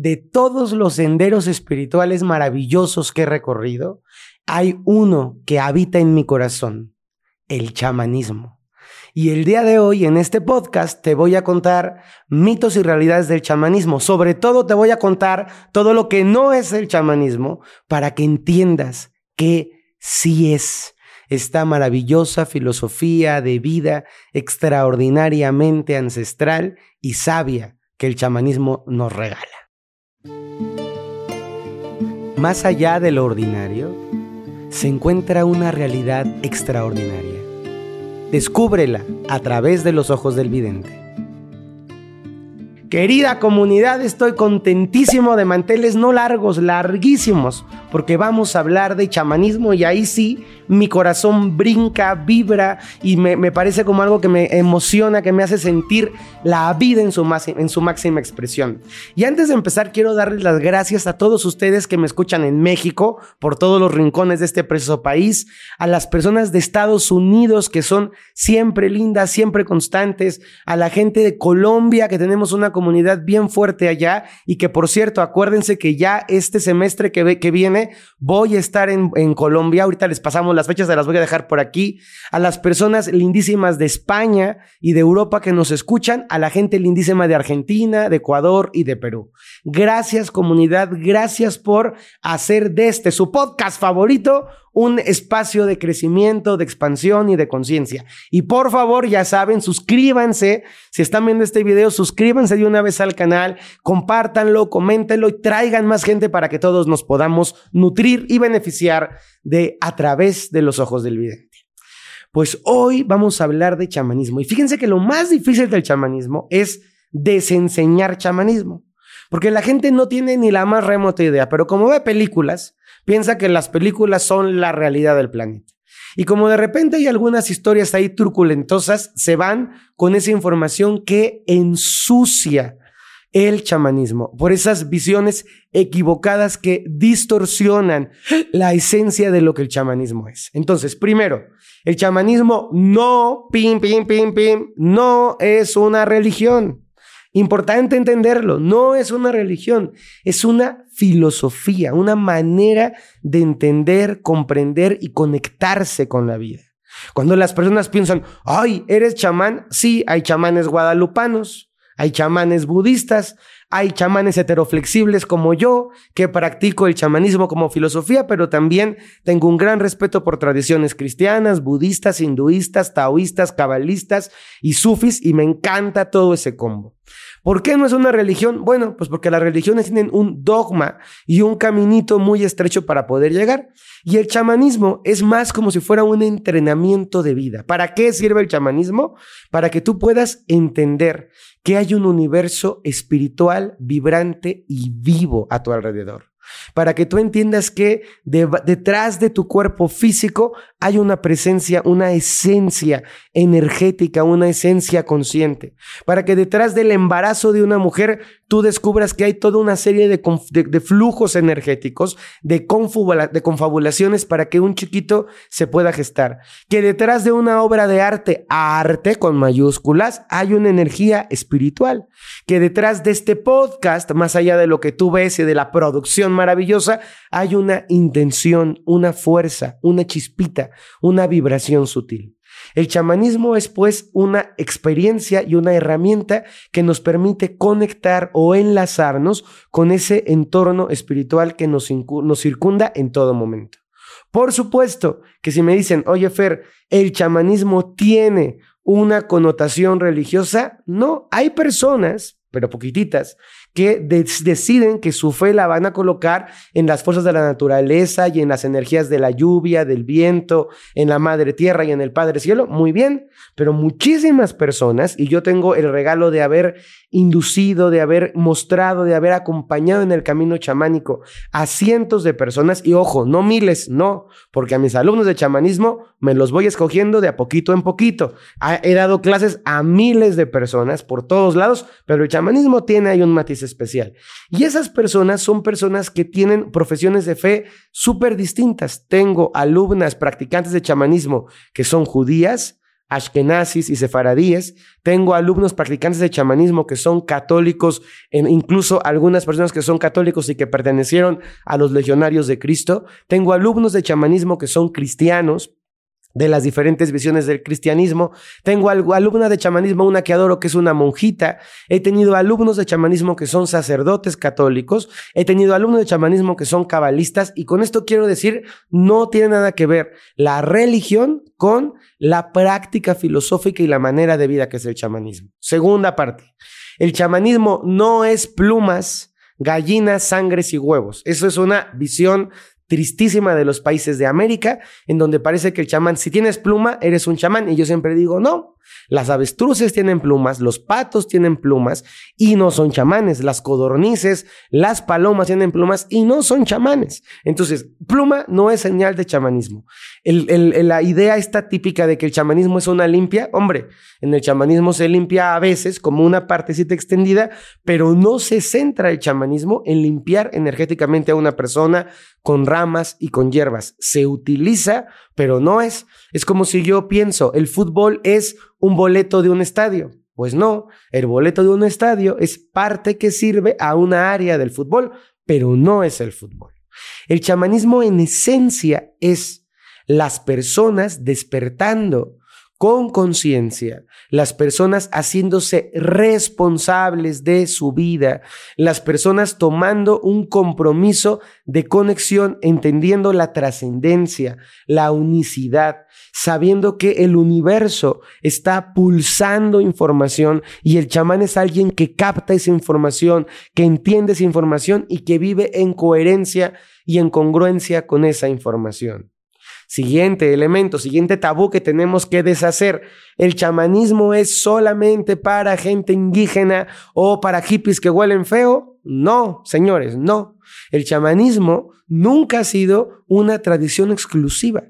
de todos los senderos espirituales maravillosos que he recorrido, hay uno que habita en mi corazón, el chamanismo. Y el día de hoy en este podcast te voy a contar mitos y realidades del chamanismo. Sobre todo te voy a contar todo lo que no es el chamanismo para que entiendas que sí es esta maravillosa filosofía de vida extraordinariamente ancestral y sabia que el chamanismo nos regala. Más allá de lo ordinario, se encuentra una realidad extraordinaria. Descúbrela a través de los ojos del vidente. Querida comunidad, estoy contentísimo de manteles no largos, larguísimos, porque vamos a hablar de chamanismo y ahí sí mi corazón brinca, vibra y me, parece como algo que me emociona, que me hace sentir la vida en su, en su máxima expresión. Y antes de empezar, quiero darles las gracias a todos ustedes que me escuchan en México, por todos los rincones de este precioso país, a las personas de Estados Unidos que son siempre lindas, siempre constantes, a la gente de Colombia que tenemos una comunidad bien fuerte allá y que por cierto, acuérdense que ya este semestre que, que viene voy a estar en, en Colombia, ahorita les pasamos las fechas se las voy a dejar por aquí, a las personas lindísimas de España y de Europa que nos escuchan, a la gente lindísima de Argentina, de Ecuador y de Perú. Gracias comunidad, gracias por hacer de este su podcast favorito un espacio de crecimiento, de expansión y de conciencia. Y por favor, ya saben, suscríbanse. Si están viendo este video, suscríbanse de una vez al canal, compártanlo, coméntenlo y traigan más gente para que todos nos podamos nutrir y beneficiar de a través de los ojos del vidente. Pues hoy vamos a hablar de chamanismo. Y fíjense que lo más difícil del chamanismo es desenseñar chamanismo. Porque la gente no tiene ni la más remota idea, pero como ve películas, piensa que las películas son la realidad del planeta. Y como de repente hay algunas historias ahí truculentosas, se van con esa información que ensucia el chamanismo, por esas visiones equivocadas que distorsionan la esencia de lo que el chamanismo es. Entonces, primero, el chamanismo no, pim, pim, pim, pim, no es una religión. Importante entenderlo, no es una religión, es una filosofía, una manera de entender, comprender y conectarse con la vida. Cuando las personas piensan, ay, ¿eres chamán? Sí, hay chamanes guadalupanos, hay chamanes budistas, hay chamanes heteroflexibles como yo, que practico el chamanismo como filosofía, pero también tengo un gran respeto por tradiciones cristianas, budistas, hinduistas, taoístas, cabalistas y sufis, y me encanta todo ese combo. ¿Por qué no es una religión? Bueno, pues porque las religiones tienen un dogma y un caminito muy estrecho para poder llegar. Y el chamanismo es más como si fuera un entrenamiento de vida. ¿Para qué sirve el chamanismo? Para que tú puedas entender que hay un universo espiritual, vibrante y vivo a tu alrededor para que tú entiendas que detrás de tu cuerpo físico hay una presencia, una esencia energética, una esencia consciente, para que detrás del embarazo de una mujer tú descubras que hay toda una serie de, flujos energéticos, de, de confabulaciones para que un chiquito se pueda gestar, que detrás de una obra de arte, arte con mayúsculas, hay una energía espiritual, que detrás de este podcast, más allá de lo que tú ves y de la producción maravillosa, hay una intención, una fuerza, una chispita, una vibración sutil. El chamanismo es pues una experiencia y una herramienta que nos permite conectar o enlazarnos con ese entorno espiritual que nos, nos circunda en todo momento. Por supuesto que si me dicen, oye Fer, el chamanismo tiene una connotación religiosa, no, hay personas, pero poquititas, deciden que su fe la van a colocar en las fuerzas de la naturaleza y en las energías de la lluvia, del viento, en la madre tierra y en el Padre Cielo. Muy bien, pero muchísimas personas, y yo tengo el regalo de haber inducido, de haber mostrado, de haber acompañado en el camino chamánico a cientos de personas, y ojo, no miles, no, porque a mis alumnos de chamanismo me los voy escogiendo de a poquito en poquito. He dado clases a miles de personas por todos lados, pero el chamanismo tiene ahí un matiz especial. Y esas personas son personas que tienen profesiones de fe súper distintas. Tengo alumnas practicantes de chamanismo que son judías, ashkenazis y sefaradíes. Tengo alumnos practicantes de chamanismo que son católicos, incluso algunas personas que son católicos y que pertenecieron a los legionarios de Cristo. Tengo alumnos de chamanismo que son cristianos de las diferentes visiones del cristianismo. Tengo alumna de chamanismo, una que adoro, que es una monjita. He tenido alumnos de chamanismo que son sacerdotes católicos. He tenido alumnos de chamanismo que son cabalistas. Y con esto quiero decir, no tiene nada que ver la religión con la práctica filosófica y la manera de vida que es el chamanismo. Segunda parte. El chamanismo no es plumas, gallinas, sangres y huevos. Eso es una visión tristísima de los países de América, en donde parece que el chamán, si tienes pluma, eres un chamán. Y yo siempre digo, no, las avestruces tienen plumas, los patos tienen plumas y no son chamanes. Las codornices, las palomas tienen plumas y no son chamanes. Entonces, pluma no es señal de chamanismo. la idea está típica de que el chamanismo es una limpia, hombre, en el chamanismo se limpia a veces como una partecita extendida, pero no se centra el chamanismo en limpiar energéticamente a una persona con y con hierbas. Se utiliza, pero no es. Es como si yo pienso, el fútbol es un boleto de un estadio. Pues no, el boleto de un estadio es parte que sirve a una área del fútbol, pero no es el fútbol. El chamanismo en esencia es las personas despertando con conciencia, las personas haciéndose responsables de su vida, las personas tomando un compromiso de conexión, entendiendo la trascendencia, la unicidad, sabiendo que el universo está pulsando información y el chamán es alguien que capta esa información, que entiende esa información y que vive en coherencia y en congruencia con esa información. Siguiente elemento, siguiente tabú que tenemos que deshacer. El chamanismo es solamente para gente indígena o para hippies que huelen feo. No, señores, no. El chamanismo nunca ha sido una tradición exclusiva.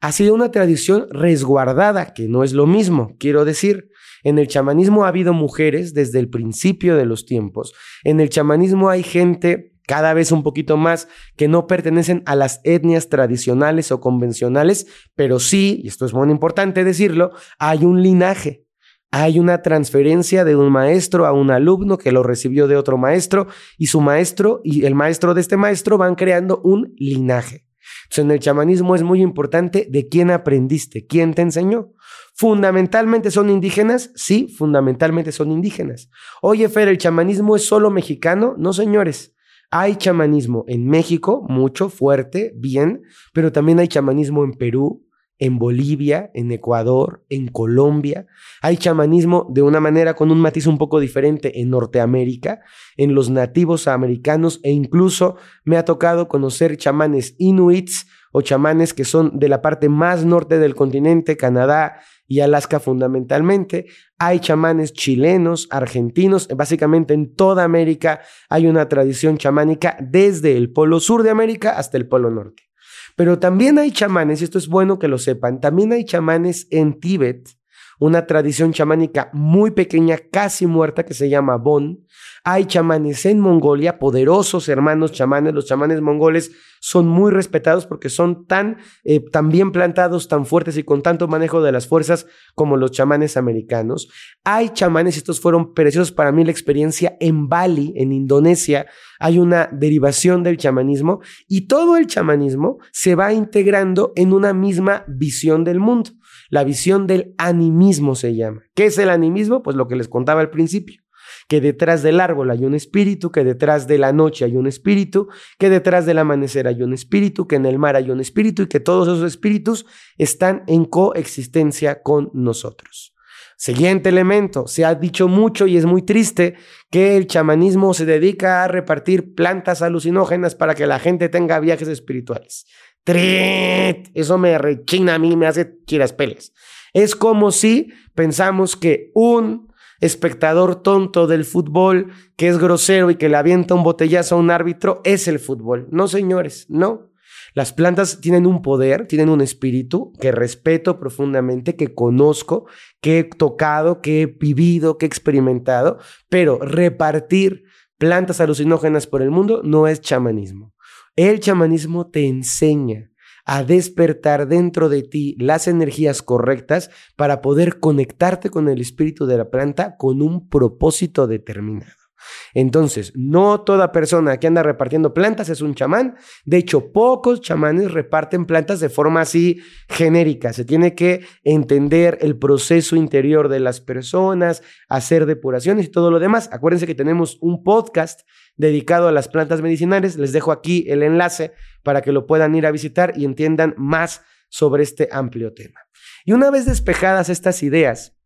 Ha sido una tradición resguardada, que no es lo mismo, quiero decir. En el chamanismo ha habido mujeres desde el principio de los tiempos. En el chamanismo hay gente cada vez un poquito más que no pertenecen a las etnias tradicionales o convencionales, pero sí, y esto es muy importante decirlo, hay un linaje. Hay una transferencia de un maestro a un alumno que lo recibió de otro maestro y su maestro y el maestro de este maestro van creando un linaje. Entonces, en el chamanismo es muy importante de quién aprendiste, quién te enseñó. ¿Fundamentalmente son indígenas? Sí, fundamentalmente son indígenas. Oye, Fer, ¿el chamanismo es solo mexicano? No, señores. Hay chamanismo en México, mucho, fuerte, bien, pero también hay chamanismo en Perú, en Bolivia, en Ecuador, en Colombia. Hay chamanismo de una manera con un matiz un poco diferente en Norteamérica, en los nativos americanos e incluso me ha tocado conocer chamanes inuits o chamanes que son de la parte más norte del continente, Canadá, y Alaska fundamentalmente. Hay chamanes chilenos, argentinos, básicamente en toda América hay una tradición chamánica desde el polo sur de América hasta el polo norte. Pero también hay chamanes, y esto es bueno que lo sepan, también hay chamanes en Tíbet, una tradición chamánica muy pequeña, casi muerta, que se llama Bon. Hay chamanes en Mongolia, poderosos hermanos chamanes. Los chamanes mongoles son muy respetados porque son tan, eh, tan bien plantados, tan fuertes y con tanto manejo de las fuerzas como los chamanes americanos. Hay chamanes, estos fueron preciosos para mí la experiencia en Bali, en Indonesia. Hay una derivación del chamanismo y todo el chamanismo se va integrando en una misma visión del mundo. La visión del animismo se llama. ¿Qué es el animismo? Pues lo que les contaba al principio que detrás del árbol hay un espíritu, que detrás de la noche hay un espíritu, que detrás del amanecer hay un espíritu, que en el mar hay un espíritu y que todos esos espíritus están en coexistencia con nosotros. Siguiente elemento, se ha dicho mucho y es muy triste que el chamanismo se dedica a repartir plantas alucinógenas para que la gente tenga viajes espirituales. ¡Trit! Eso me rechina a mí, me hace peles. Es como si pensamos que un espectador tonto del fútbol que es grosero y que le avienta un botellazo a un árbitro es el fútbol. No, señores, no. Las plantas tienen un poder, tienen un espíritu que respeto profundamente, que conozco, que he tocado, que he vivido, que he experimentado, pero repartir plantas alucinógenas por el mundo no es chamanismo. El chamanismo te enseña a despertar dentro de ti las energías correctas para poder conectarte con el espíritu de la planta con un propósito determinado. Entonces, no toda persona que anda repartiendo plantas es un chamán. De hecho, pocos chamanes reparten plantas de forma así genérica. Se tiene que entender el proceso interior de las personas, hacer depuraciones y todo lo demás. Acuérdense que tenemos un podcast dedicado a las plantas medicinales. Les dejo aquí el enlace para que lo puedan ir a visitar y entiendan más sobre este amplio tema. Y una vez despejadas estas ideas,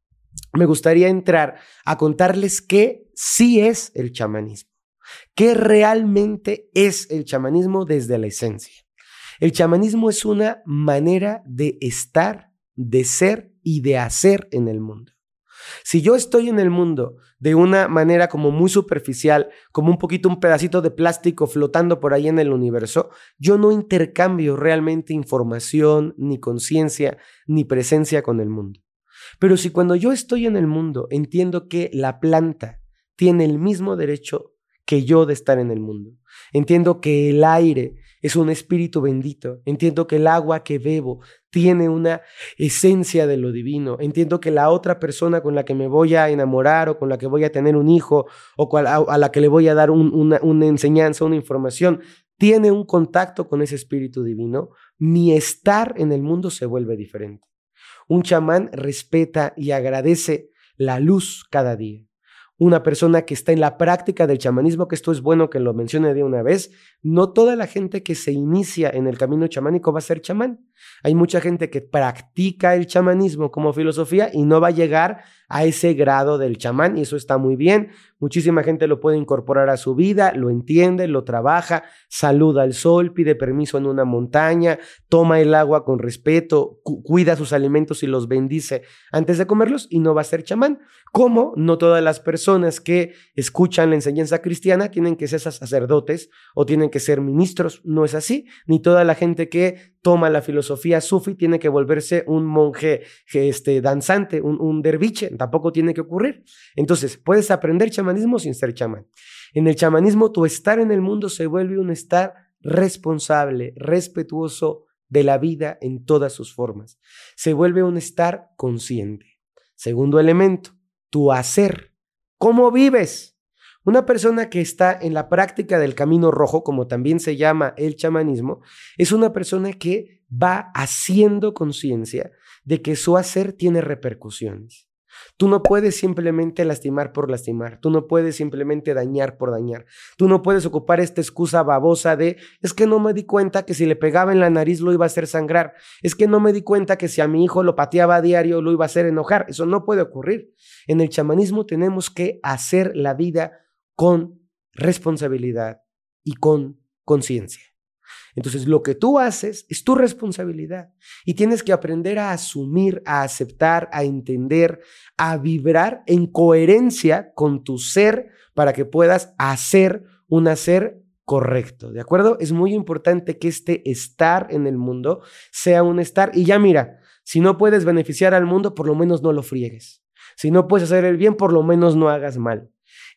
me gustaría entrar a contarles qué sí es el chamanismo, qué realmente es el chamanismo desde la esencia. El chamanismo es una manera de estar, de ser y de hacer en el mundo. Si yo estoy en el mundo de una manera como muy superficial, como un poquito un pedacito de plástico flotando por ahí en el universo, yo no intercambio realmente información, ni conciencia, ni presencia con el mundo. Pero si cuando yo estoy en el mundo entiendo que la planta tiene el mismo derecho que yo de estar en el mundo, entiendo que el aire es un espíritu bendito, entiendo que el agua que bebo tiene una esencia de lo divino, entiendo que la otra persona con la que me voy a enamorar o con la que voy a tener un hijo o a, la que le voy a dar una, una enseñanza, una información, tiene un contacto con ese espíritu divino, mi estar en el mundo se vuelve diferente. Un chamán respeta y agradece la luz cada día. Una persona que está en la práctica del chamanismo, que esto es bueno que lo mencione de una vez, no toda la gente que se inicia en el camino chamánico va a ser chamán. Hay mucha gente que practica el chamanismo como filosofía y no va a llegar a ese grado del chamán y eso está muy bien. Muchísima gente lo puede incorporar a su vida, lo entiende, lo trabaja, saluda al sol, pide permiso en una montaña, toma el agua con respeto, cuida sus alimentos y los bendice antes de comerlos y no va a ser chamán. Como no todas las personas que escuchan la enseñanza cristiana tienen que ser sacerdotes o tienen que ser ministros, no es así, ni toda la gente que toma la filosofía sufi tiene que volverse un monje este, danzante, un, un derviche, tampoco tiene que ocurrir. Entonces, puedes aprender chamanismo sin ser chamán. En el chamanismo, tu estar en el mundo se vuelve un estar responsable, respetuoso de la vida en todas sus formas. Se vuelve un estar consciente. Segundo elemento, tu hacer. ¿Cómo vives? Una persona que está en la práctica del camino rojo, como también se llama el chamanismo, es una persona que va haciendo conciencia de que su hacer tiene repercusiones. Tú no puedes simplemente lastimar por lastimar, tú no puedes simplemente dañar por dañar, tú no puedes ocupar esta excusa babosa de es que no me di cuenta que si le pegaba en la nariz lo iba a hacer sangrar, es que no me di cuenta que si a mi hijo lo pateaba a diario lo iba a hacer enojar, eso no puede ocurrir. En el chamanismo tenemos que hacer la vida con responsabilidad y con conciencia. Entonces, lo que tú haces es tu responsabilidad y tienes que aprender a asumir, a aceptar, a entender, a vibrar en coherencia con tu ser para que puedas hacer un hacer correcto, ¿de acuerdo? Es muy importante que este estar en el mundo sea un estar y ya mira, si no puedes beneficiar al mundo, por lo menos no lo friegues. Si no puedes hacer el bien, por lo menos no hagas mal.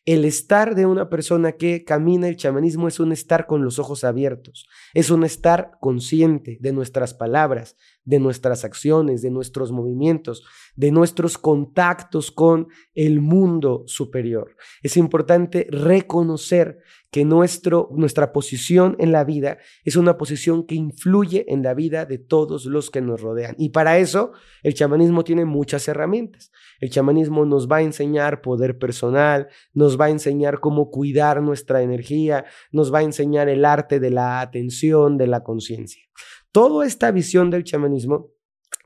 El estar de una persona que camina el chamanismo es un estar con los ojos abiertos, es un estar consciente de nuestras palabras, de nuestras acciones, de nuestros movimientos, de nuestros contactos con el mundo superior. Es importante reconocer que nuestro, nuestra posición en la vida es una posición que influye en la vida de todos los que nos rodean. Y para eso el chamanismo tiene muchas herramientas. El chamanismo nos va a enseñar poder personal, nos va a enseñar cómo cuidar nuestra energía, nos va a enseñar el arte de la atención, de la conciencia. Toda esta visión del chamanismo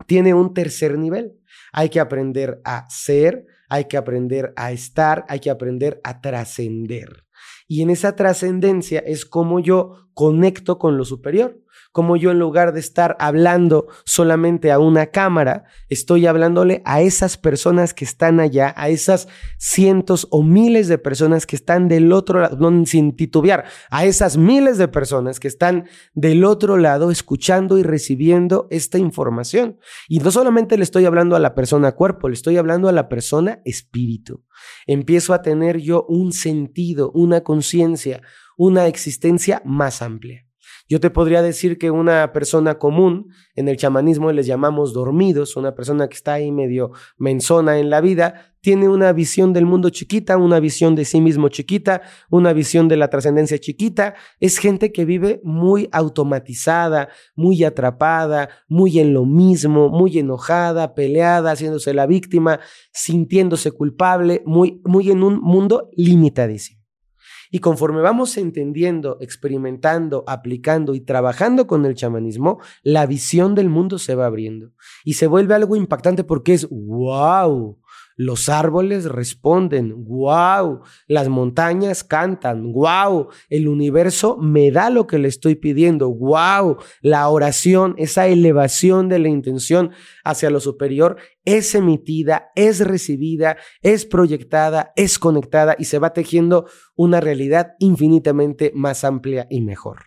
tiene un tercer nivel. Hay que aprender a ser, hay que aprender a estar, hay que aprender a trascender. Y en esa trascendencia es como yo conecto con lo superior como yo en lugar de estar hablando solamente a una cámara, estoy hablándole a esas personas que están allá, a esas cientos o miles de personas que están del otro lado, no, sin titubear, a esas miles de personas que están del otro lado escuchando y recibiendo esta información. Y no solamente le estoy hablando a la persona cuerpo, le estoy hablando a la persona espíritu. Empiezo a tener yo un sentido, una conciencia, una existencia más amplia. Yo te podría decir que una persona común, en el chamanismo les llamamos dormidos, una persona que está ahí medio menzona en la vida, tiene una visión del mundo chiquita, una visión de sí mismo chiquita, una visión de la trascendencia chiquita. Es gente que vive muy automatizada, muy atrapada, muy en lo mismo, muy enojada, peleada, haciéndose la víctima, sintiéndose culpable, muy, muy en un mundo limitadísimo. Y conforme vamos entendiendo, experimentando, aplicando y trabajando con el chamanismo, la visión del mundo se va abriendo y se vuelve algo impactante porque es wow. Los árboles responden, wow, las montañas cantan, wow, el universo me da lo que le estoy pidiendo, wow, la oración, esa elevación de la intención hacia lo superior es emitida, es recibida, es proyectada, es conectada y se va tejiendo una realidad infinitamente más amplia y mejor.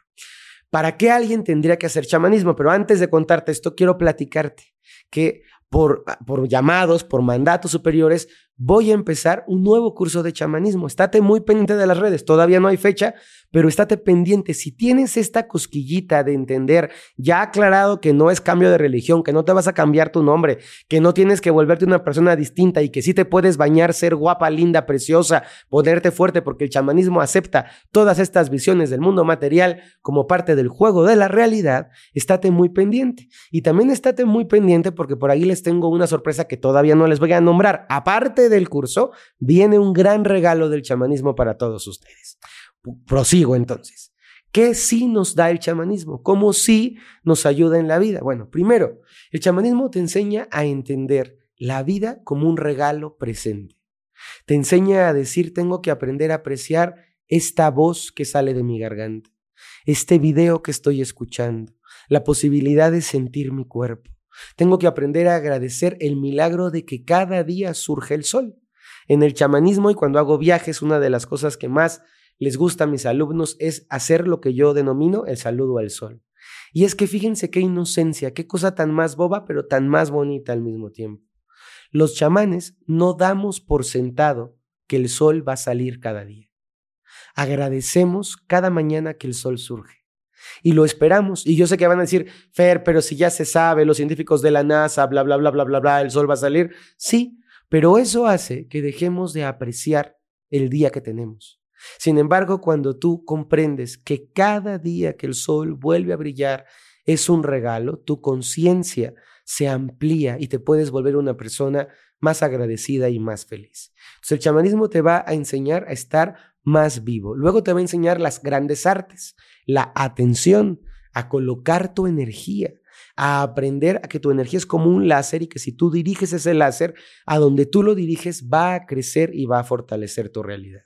¿Para qué alguien tendría que hacer chamanismo? Pero antes de contarte esto, quiero platicarte que por, por llamados, por mandatos superiores, voy a empezar un nuevo curso de chamanismo. Estate muy pendiente de las redes, todavía no hay fecha, pero estate pendiente. Si tienes esta cosquillita de entender, ya aclarado que no es cambio de religión, que no te vas a cambiar tu nombre, que no tienes que volverte una persona distinta y que sí te puedes bañar, ser guapa, linda, preciosa, ponerte fuerte, porque el chamanismo acepta todas estas visiones del mundo material como parte del juego de la realidad, estate muy pendiente. Y también estate muy pendiente porque por ahí les tengo una sorpresa que todavía no les voy a nombrar. Aparte del curso, viene un gran regalo del chamanismo para todos ustedes. Prosigo entonces. ¿Qué sí nos da el chamanismo? ¿Cómo sí nos ayuda en la vida? Bueno, primero, el chamanismo te enseña a entender la vida como un regalo presente. Te enseña a decir, tengo que aprender a apreciar esta voz que sale de mi garganta, este video que estoy escuchando, la posibilidad de sentir mi cuerpo, tengo que aprender a agradecer el milagro de que cada día surge el sol. En el chamanismo y cuando hago viajes, una de las cosas que más les gusta a mis alumnos es hacer lo que yo denomino el saludo al sol. Y es que fíjense qué inocencia, qué cosa tan más boba, pero tan más bonita al mismo tiempo. Los chamanes no damos por sentado que el sol va a salir cada día. Agradecemos cada mañana que el sol surge. Y lo esperamos. Y yo sé que van a decir, Fer, pero si ya se sabe, los científicos de la NASA, bla, bla, bla, bla, bla, bla, el sol va a salir. Sí, pero eso hace que dejemos de apreciar el día que tenemos. Sin embargo, cuando tú comprendes que cada día que el sol vuelve a brillar es un regalo, tu conciencia se amplía y te puedes volver una persona más agradecida y más feliz. Entonces, el chamanismo te va a enseñar a estar más vivo. Luego te va a enseñar las grandes artes, la atención, a colocar tu energía, a aprender a que tu energía es como un láser y que si tú diriges ese láser, a donde tú lo diriges va a crecer y va a fortalecer tu realidad.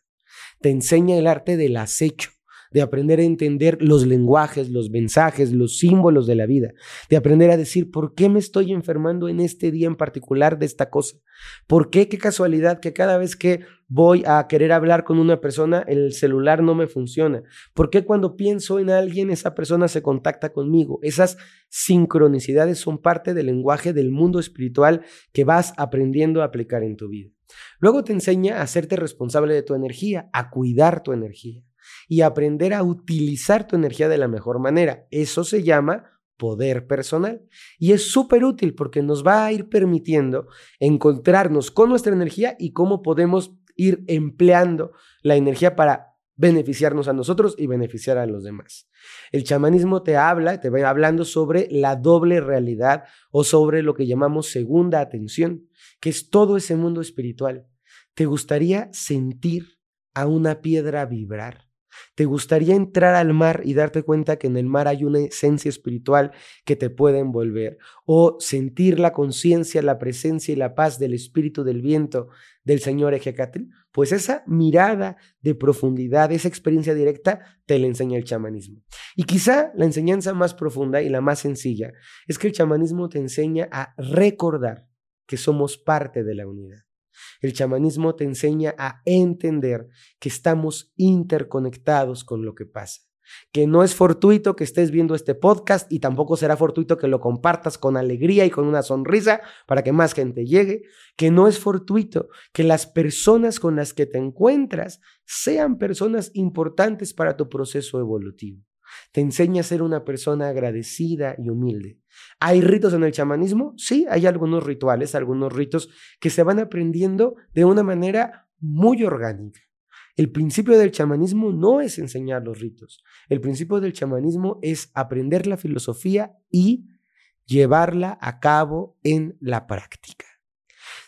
Te enseña el arte del acecho, de aprender a entender los lenguajes, los mensajes, los símbolos de la vida, de aprender a decir, ¿por qué me estoy enfermando en este día en particular de esta cosa? ¿Por qué? Qué casualidad que cada vez que voy a querer hablar con una persona, el celular no me funciona. ¿Por qué cuando pienso en alguien, esa persona se contacta conmigo? Esas sincronicidades son parte del lenguaje del mundo espiritual que vas aprendiendo a aplicar en tu vida. Luego te enseña a hacerte responsable de tu energía, a cuidar tu energía y aprender a utilizar tu energía de la mejor manera. Eso se llama poder personal. Y es súper útil porque nos va a ir permitiendo encontrarnos con nuestra energía y cómo podemos ir empleando la energía para beneficiarnos a nosotros y beneficiar a los demás. El chamanismo te habla, te va hablando sobre la doble realidad o sobre lo que llamamos segunda atención, que es todo ese mundo espiritual. ¿Te gustaría sentir a una piedra vibrar? ¿Te gustaría entrar al mar y darte cuenta que en el mar hay una esencia espiritual que te puede envolver? ¿O sentir la conciencia, la presencia y la paz del espíritu del viento del Señor Ejecatl? Pues esa mirada de profundidad, esa experiencia directa, te la enseña el chamanismo. Y quizá la enseñanza más profunda y la más sencilla es que el chamanismo te enseña a recordar que somos parte de la unidad. El chamanismo te enseña a entender que estamos interconectados con lo que pasa, que no es fortuito que estés viendo este podcast y tampoco será fortuito que lo compartas con alegría y con una sonrisa para que más gente llegue, que no es fortuito que las personas con las que te encuentras sean personas importantes para tu proceso evolutivo. Te enseña a ser una persona agradecida y humilde. ¿Hay ritos en el chamanismo? Sí, hay algunos rituales, algunos ritos que se van aprendiendo de una manera muy orgánica. El principio del chamanismo no es enseñar los ritos. El principio del chamanismo es aprender la filosofía y llevarla a cabo en la práctica.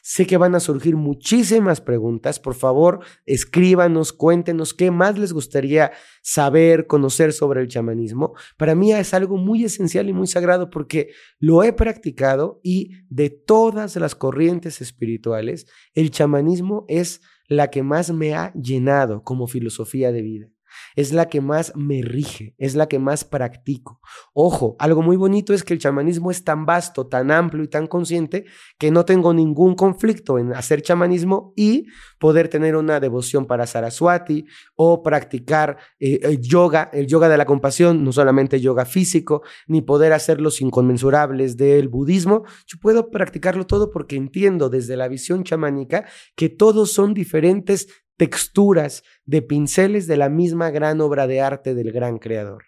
Sé que van a surgir muchísimas preguntas. Por favor, escríbanos, cuéntenos qué más les gustaría saber, conocer sobre el chamanismo. Para mí es algo muy esencial y muy sagrado porque lo he practicado y de todas las corrientes espirituales, el chamanismo es la que más me ha llenado como filosofía de vida es la que más me rige, es la que más practico. Ojo, algo muy bonito es que el chamanismo es tan vasto, tan amplio y tan consciente que no tengo ningún conflicto en hacer chamanismo y poder tener una devoción para Saraswati o practicar eh, yoga, el yoga de la compasión, no solamente yoga físico, ni poder hacer los inconmensurables del budismo. Yo puedo practicarlo todo porque entiendo desde la visión chamánica que todos son diferentes texturas de pinceles de la misma gran obra de arte del gran creador.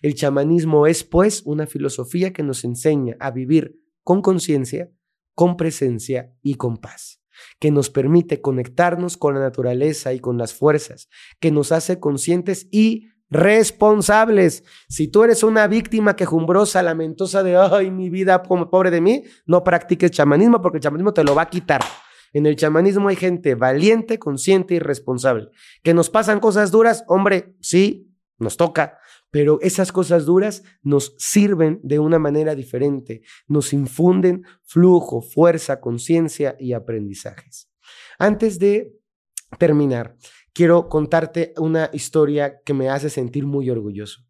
El chamanismo es, pues, una filosofía que nos enseña a vivir con conciencia, con presencia y con paz, que nos permite conectarnos con la naturaleza y con las fuerzas, que nos hace conscientes y responsables. Si tú eres una víctima quejumbrosa, lamentosa de, ay, mi vida, pobre de mí, no practiques chamanismo porque el chamanismo te lo va a quitar. En el chamanismo hay gente valiente, consciente y responsable. Que nos pasan cosas duras, hombre, sí, nos toca, pero esas cosas duras nos sirven de una manera diferente, nos infunden flujo, fuerza, conciencia y aprendizajes. Antes de terminar, quiero contarte una historia que me hace sentir muy orgulloso.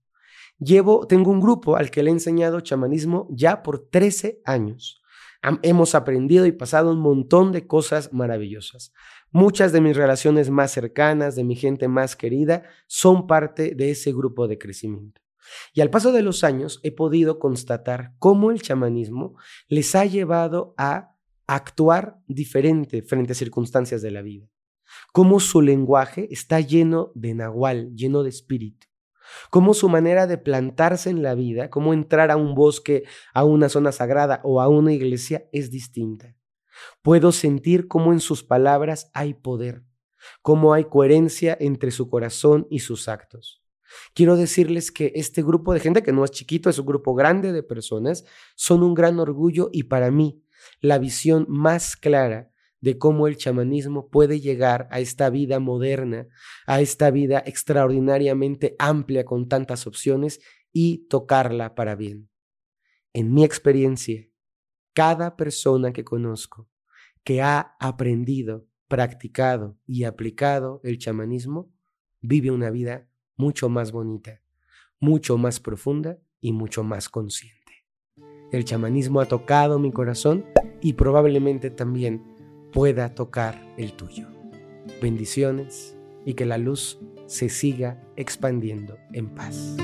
Llevo, tengo un grupo al que le he enseñado chamanismo ya por 13 años hemos aprendido y pasado un montón de cosas maravillosas. Muchas de mis relaciones más cercanas, de mi gente más querida, son parte de ese grupo de crecimiento. Y al paso de los años he podido constatar cómo el chamanismo les ha llevado a actuar diferente frente a circunstancias de la vida. Cómo su lenguaje está lleno de nahual, lleno de espíritu cómo su manera de plantarse en la vida, cómo entrar a un bosque, a una zona sagrada o a una iglesia es distinta. Puedo sentir cómo en sus palabras hay poder, cómo hay coherencia entre su corazón y sus actos. Quiero decirles que este grupo de gente, que no es chiquito, es un grupo grande de personas, son un gran orgullo y para mí la visión más clara de cómo el chamanismo puede llegar a esta vida moderna, a esta vida extraordinariamente amplia con tantas opciones y tocarla para bien. En mi experiencia, cada persona que conozco que ha aprendido, practicado y aplicado el chamanismo, vive una vida mucho más bonita, mucho más profunda y mucho más consciente. El chamanismo ha tocado mi corazón y probablemente también pueda tocar el tuyo. Bendiciones y que la luz se siga expandiendo en paz.